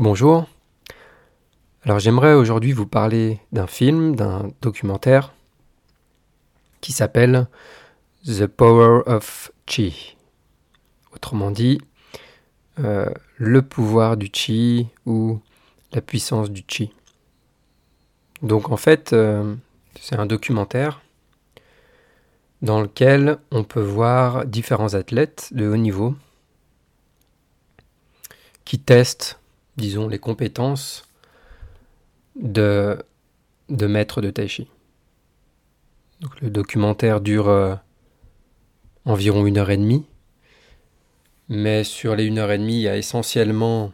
Bonjour. Alors j'aimerais aujourd'hui vous parler d'un film, d'un documentaire qui s'appelle The Power of Chi. Autrement dit, euh, le pouvoir du Chi ou la puissance du Chi. Donc en fait, euh, c'est un documentaire dans lequel on peut voir différents athlètes de haut niveau qui testent disons, les compétences de, de maître de tai chi. Donc, le documentaire dure euh, environ une heure et demie, mais sur les une heure et demie, il y a essentiellement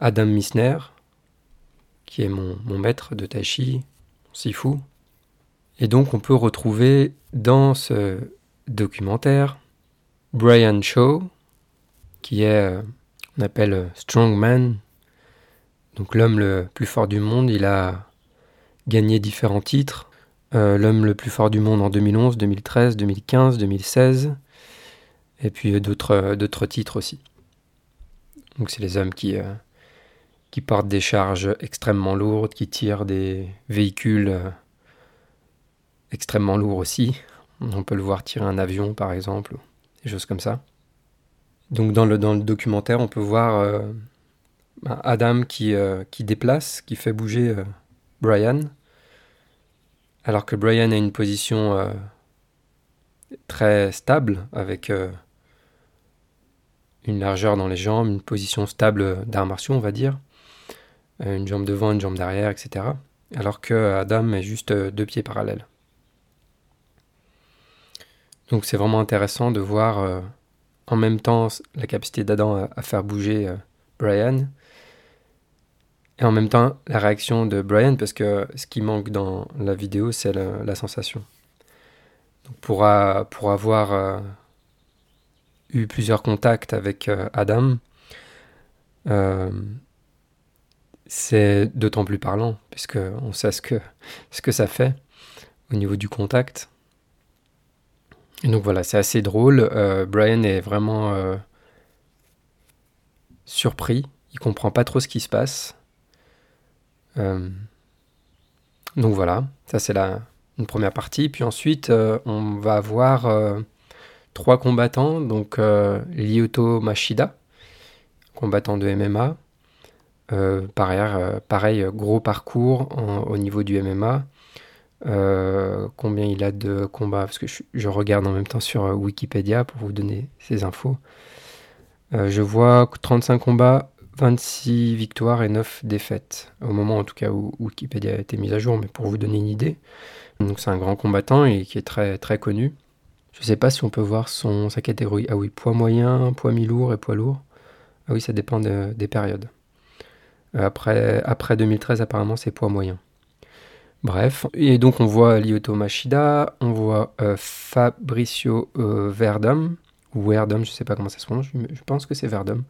Adam Misner, qui est mon, mon maître de tai chi, sifu. Et donc on peut retrouver dans ce documentaire Brian Shaw, qui est, euh, on appelle strongman, donc l'homme le plus fort du monde, il a gagné différents titres. Euh, l'homme le plus fort du monde en 2011, 2013, 2015, 2016. Et puis d'autres, d'autres titres aussi. Donc c'est les hommes qui, euh, qui portent des charges extrêmement lourdes, qui tirent des véhicules euh, extrêmement lourds aussi. On peut le voir tirer un avion par exemple, des choses comme ça. Donc dans le, dans le documentaire, on peut voir Adam qui, euh, qui déplace, qui fait bouger euh, Brian, alors que Brian a une position euh, très stable, avec une largeur dans les jambes, une position stable d'arts martiaux, on va dire, une jambe devant, une jambe derrière, etc. Alors que Adam est juste deux pieds parallèles. Donc c'est vraiment intéressant de voir en même temps la capacité d'Adam à, faire bouger Brian et en même temps, la réaction de Brian, parce que ce qui manque dans la vidéo, c'est la, sensation. Donc pour, pour avoir euh, eu plusieurs contacts avec euh, Adam, euh, c'est d'autant plus parlant, puisque on sait ce que, ce que ça fait au niveau du contact. Donc voilà, c'est assez drôle. Brian est vraiment surpris, il comprend pas trop ce qui se passe. Euh, donc voilà, ça c'est la une première partie. Puis ensuite, euh, on va avoir euh, trois combattants. Donc Lyoto Machida, combattant de MMA. pareil, pareil, gros parcours au niveau du MMA. combien il a de combats Parce que je, je, regarde en même temps sur Wikipédia pour vous donner ces infos. je vois 35 combats, 26 victoires et 9 défaites, au moment en tout cas où Wikipédia a été mise à jour, mais pour vous donner une idée. Donc c'est un grand combattant et qui est très, très connu. Je ne sais pas si on peut voir son, sa catégorie. Ah oui, poids moyen, poids mi-lourd et poids lourd. Ah oui, ça dépend des périodes. Euh, après, après 2013, apparemment, c'est poids moyen. Bref, et donc on voit Lyoto Machida, on voit euh, Fabricio euh, ou Verdum, je ne sais pas comment ça se prononce, je pense que c'est Verdum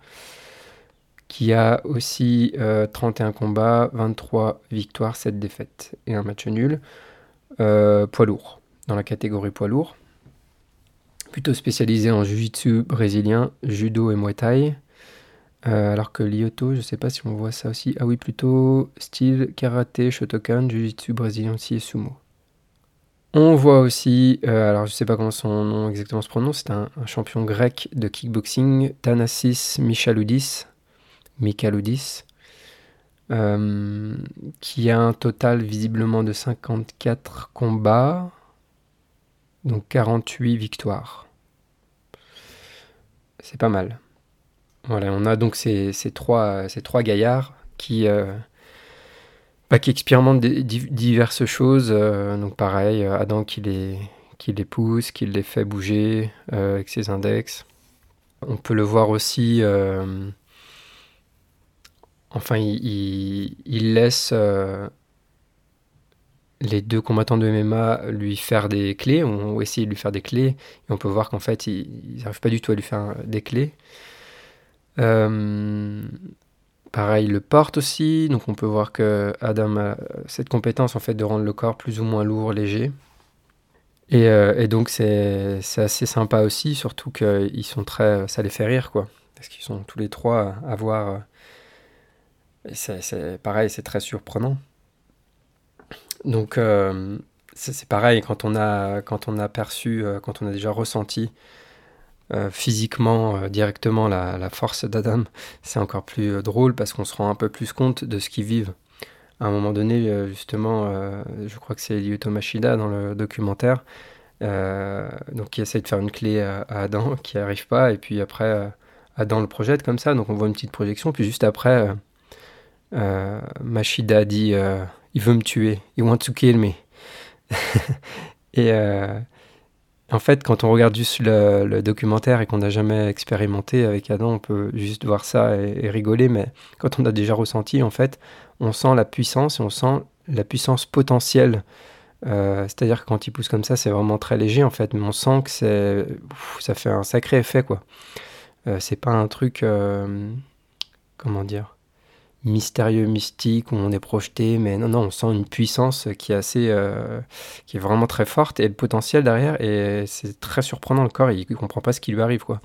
qui a aussi 31 euh, combats, 23 victoires, 7 défaites et un match nul. Euh, poids lourd, dans la catégorie poids lourd. Plutôt spécialisé en jiu-jitsu brésilien, judo et muay thai. Euh, alors que Lyoto, je ne sais pas si on voit ça aussi. Ah oui, plutôt style karaté, shotokan, jiu-jitsu brésilien aussi et sumo. On voit aussi, alors je ne sais pas comment son nom exactement se prononce, c'est un, un, champion grec de kickboxing, Thanasis Michaloudis, Michaelodis, euh, qui a un total visiblement de 54 combats, donc 48 victoires. C'est pas mal. Voilà, on a donc ces, trois, gaillards qui, euh, bah, expérimentent diverses choses. Euh, donc pareil, Adam qui qui les pousse, qui les fait bouger avec ses index. On peut le voir aussi Enfin, il, laisse euh, les deux combattants de MMA lui faire des clés, ou essayer de lui faire des clés, et on peut voir qu'en fait, ils n'arrivent pas du tout à lui faire des clés. Euh, pareil, le porte aussi, donc on peut voir que Adam a cette compétence en fait de rendre le corps plus ou moins lourd, léger. Et, euh, donc c'est assez sympa aussi, surtout qu'ils sont très, ça les fait rire quoi, parce qu'ils sont tous les trois à avoir c'est pareil, c'est très surprenant. Donc, euh, c'est pareil, quand on a, quand on a perçu, euh, quand on a déjà ressenti euh, physiquement directement la, la force d'Adam, c'est encore plus drôle parce qu'on se rend un peu plus compte de ce qu'ils vivent. À un moment donné, justement, je crois que c'est Lyoto Machida dans le documentaire, donc qui essaie de faire une clé à, Adam, qui arrive pas, et puis après, Adam le projette comme ça, donc on voit une petite projection, puis juste après, Machida dit il veut me tuer. He wants to kill me. et euh, en fait, quand on regarde juste le, documentaire et qu'on n'a jamais expérimenté avec Adam, on peut juste voir ça et, rigoler. Mais quand on a déjà ressenti, en fait, on sent la puissance et on sent la puissance potentielle. Euh, c'est-à-dire que quand il pousse comme ça, c'est vraiment très léger en fait, mais on sent que c'est, ça fait un sacré effet quoi. Euh, c'est pas un truc, comment dire, mystérieux, mystique, où on est projeté, mais non, non, on sent une puissance qui est assez, euh, qui est vraiment très forte et le potentiel derrière, et c'est très surprenant le corps, il, ne comprend pas ce qui lui arrive, quoi.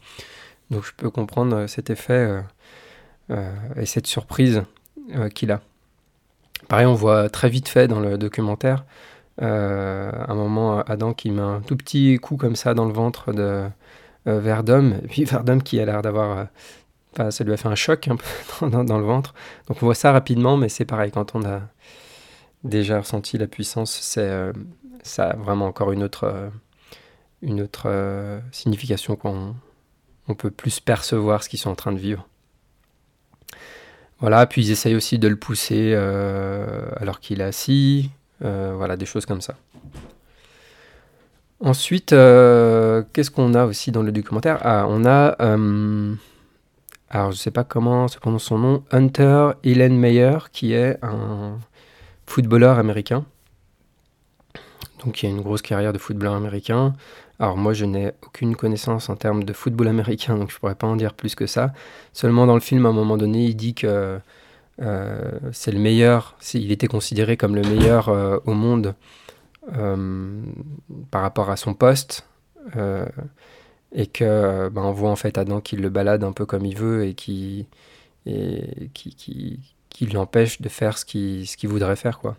Donc je peux comprendre euh, cet effet euh, et cette surprise qu'il a. Pareil, on voit très vite fait dans le documentaire, un moment Adam qui met un tout petit coup comme ça dans le ventre de Verdum, et puis Verdum qui a l'air d'avoir ça lui a fait un choc un peu dans, le ventre. Donc on voit ça rapidement, mais c'est pareil, quand on a déjà ressenti la puissance, c'est euh, ça a vraiment encore une autre, euh, une autre euh, signification qu'on on peut plus percevoir ce qu'ils sont en train de vivre. Voilà, puis ils essayent aussi de le pousser alors qu'il est assis, voilà, des choses comme ça. Ensuite, qu'est-ce qu'on a aussi dans le documentaire? Ah, on a alors je sais pas comment se prononce son nom, Hunter Ellen Meyer, qui est un footballeur américain. Donc il a une grosse carrière de footballeur américain. Alors moi je n'ai aucune connaissance en termes de football américain, donc je pourrais pas en dire plus que ça. Seulement dans le film, à un moment donné, il dit que euh, c'est le meilleur, il était considéré comme le meilleur euh, au monde euh, par rapport à son poste et que ben, on voit en fait Adam qui le balade un peu comme il veut et qui, et qui, qui, qui l'empêche de faire ce qu'il ce qu'il voudrait faire. quoi.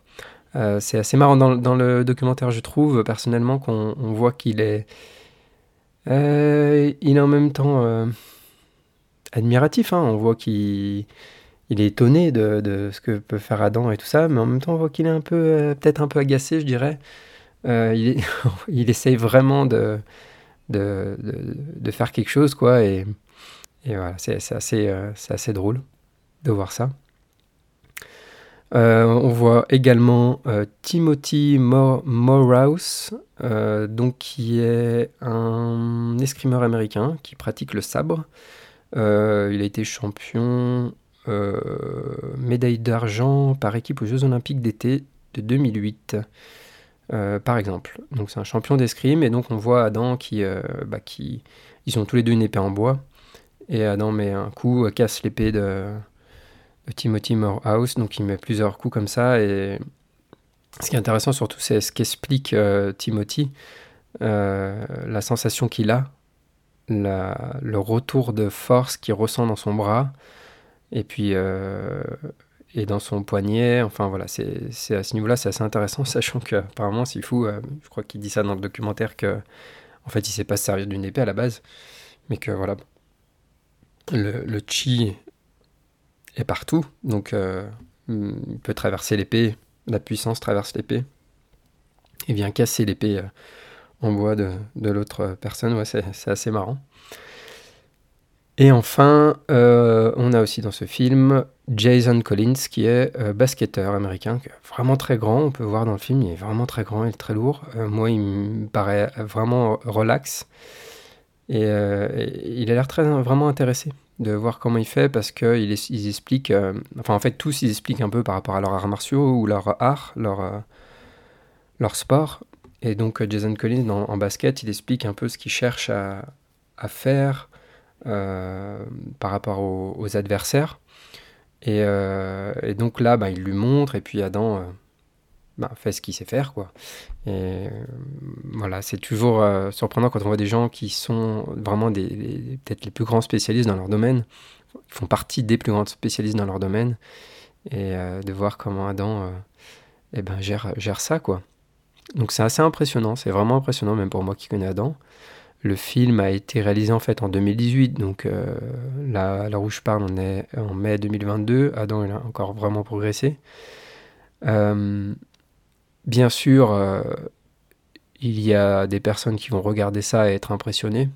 Euh, c'est assez marrant dans, dans, le documentaire, je trouve, personnellement, qu'on on voit qu'il est, euh, il est en même temps euh, admiratif. Hein. On voit qu'il il est étonné de, de, ce que peut faire Adam et tout ça, mais en même temps, on voit qu'il est un peu, peut-être un peu agacé, je dirais. il, il essaye vraiment de, de, faire quelque chose, quoi. Et, voilà, c'est assez, euh, assez drôle de voir ça. Euh, on voit également euh, Timothy Morehouse, donc qui est un escrimeur américain qui pratique le sabre. il a été champion médaille d'argent par équipe aux Jeux Olympiques d'été de 2008. Euh, par exemple. Donc c'est un champion d'escrime et donc on voit Adam qui, euh, bah, qui, ils ont tous les deux une épée en bois et Adam met un coup, euh, casse l'épée de, Timothy Morehouse, donc il met plusieurs coups comme ça et ce qui est intéressant surtout c'est ce qu'explique Timothy, la sensation qu'il a, le retour de force qu'il ressent dans son bras et puis et dans son poignet. Enfin voilà, c'est à ce niveau-là, c'est assez intéressant, sachant qu'apparemment, c'est fou. Euh, je crois qu'il dit ça dans le documentaire que, en fait, il sait pas se servir d'une épée à la base, mais que voilà, le, le chi est partout, donc euh, il peut traverser l'épée, la puissance traverse l'épée et vient casser l'épée euh, en bois de, de l'autre personne. Ouais, c'est assez marrant. Et enfin, euh, on a aussi dans ce film Jason Collins, qui est euh, basketteur américain, vraiment très grand. On peut voir dans le film, il est vraiment très grand, et très lourd. Euh, moi, il me paraît vraiment relax. Et, il a l'air très vraiment intéressé de voir comment il fait parce qu'ils ils expliquent, enfin en fait tous ils expliquent un peu par rapport à leur arts martiaux ou leur art, leur, leur sport. Et donc Jason Collins en basket, il explique un peu ce qu'il cherche à, faire, par rapport aux, adversaires. Euh, et, donc là, bah, il lui montre, et puis Adam euh, bah, fait ce qu'il sait faire. Quoi. Et voilà, c'est toujours surprenant quand on voit des gens qui sont vraiment des, peut-être les plus grands spécialistes dans leur domaine, font partie des plus grands spécialistes dans leur domaine, et de voir comment Adam eh ben, gère, gère ça, quoi. Donc c'est assez impressionnant, c'est vraiment impressionnant, même pour moi qui connais Adam. Le film a été réalisé en fait en 2018, donc euh, là, où je parle, on est en mai 2022. Adam, il a encore vraiment progressé. Euh, bien sûr, euh, il y a des personnes qui vont regarder ça et être impressionnées.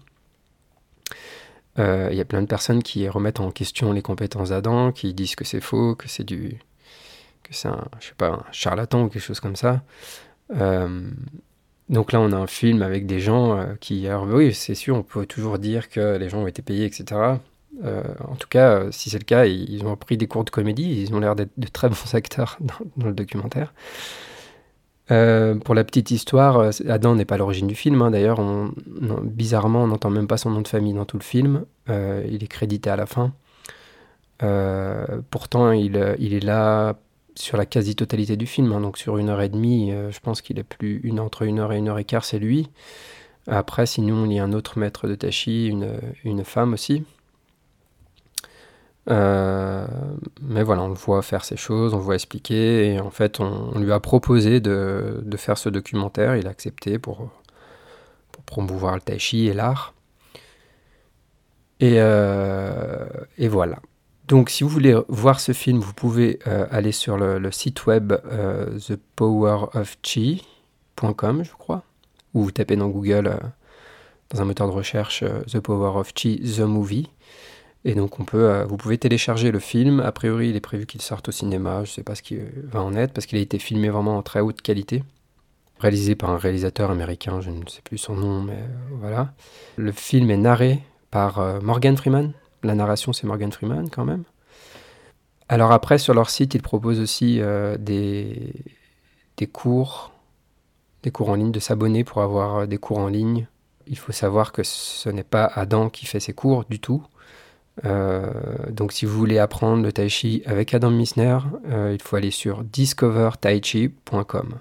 il y a plein de personnes qui remettent en question les compétences d'Adam, qui disent que c'est faux, que c'est du, que c'est un, je sais pas, un charlatan ou quelque chose comme ça. Donc là, on a un film avec des gens euh, qui... Alors oui, c'est sûr, on peut toujours dire que les gens ont été payés, etc. Euh, en tout cas, euh, si c'est le cas, ils ont pris des cours de comédie, ils ont l'air d'être de très bons acteurs dans, le documentaire. pour la petite histoire, Adam n'est pas l'origine du film. Hein. D'ailleurs, bizarrement, on n'entend même pas son nom de famille dans tout le film. il est crédité à la fin. pourtant, il, il, est là sur la quasi-totalité du film. Hein. donc sur une heure et demie, euh, je pense qu'il est plus une entre une heure et une heure et quart, c'est lui. Après, sinon, il y a un autre maître de Tachi, une, une femme aussi. Euh, mais voilà, on le voit faire ces choses, on le voit expliquer, et en fait, on, lui a proposé de, faire ce documentaire, il a accepté pour, promouvoir le tai chi et l'art. Et, euh, et voilà. Donc, si vous voulez voir ce film, vous pouvez euh, aller sur le, site web euh, thepowerofchi.com, je crois, ou vous tapez dans Google, euh, dans un moteur de recherche, The Power of Chi, The Movie. Et donc, on peut, vous pouvez télécharger le film. A priori, il est prévu qu'il sorte au cinéma. Je ne sais pas ce qui va en être, parce qu'il a été filmé vraiment en très haute qualité. Réalisé par un réalisateur américain, je ne sais plus son nom, mais voilà. Le film est narré par Morgan Freeman, la narration, c'est Morgan Freeman quand même. Alors après, sur leur site, ils proposent aussi euh, des, cours, des cours en ligne, de s'abonner pour avoir euh, des cours en ligne. Il faut savoir que ce n'est pas Adam qui fait ses cours du tout. Euh, donc si vous voulez apprendre le tai chi avec Adam Misner, il faut aller sur discovertaichi.com.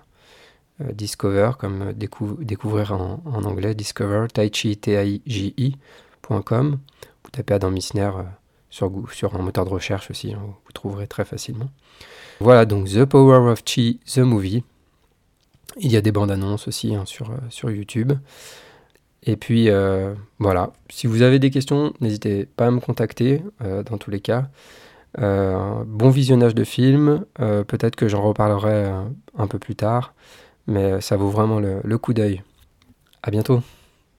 discover comme découvrir en, anglais, discover tai chi t i tapez Adam Missner euh, sur, sur un moteur de recherche aussi, vous trouverez très facilement. Voilà donc The Power of Chi, The Movie. Il y a des bandes annonces aussi hein, sur, euh, sur YouTube. Et puis euh, voilà, si vous avez des questions, n'hésitez pas à me contacter dans tous les cas. bon visionnage de film, peut-être que j'en reparlerai un peu plus tard, mais ça vaut vraiment le, le coup d'œil. À bientôt.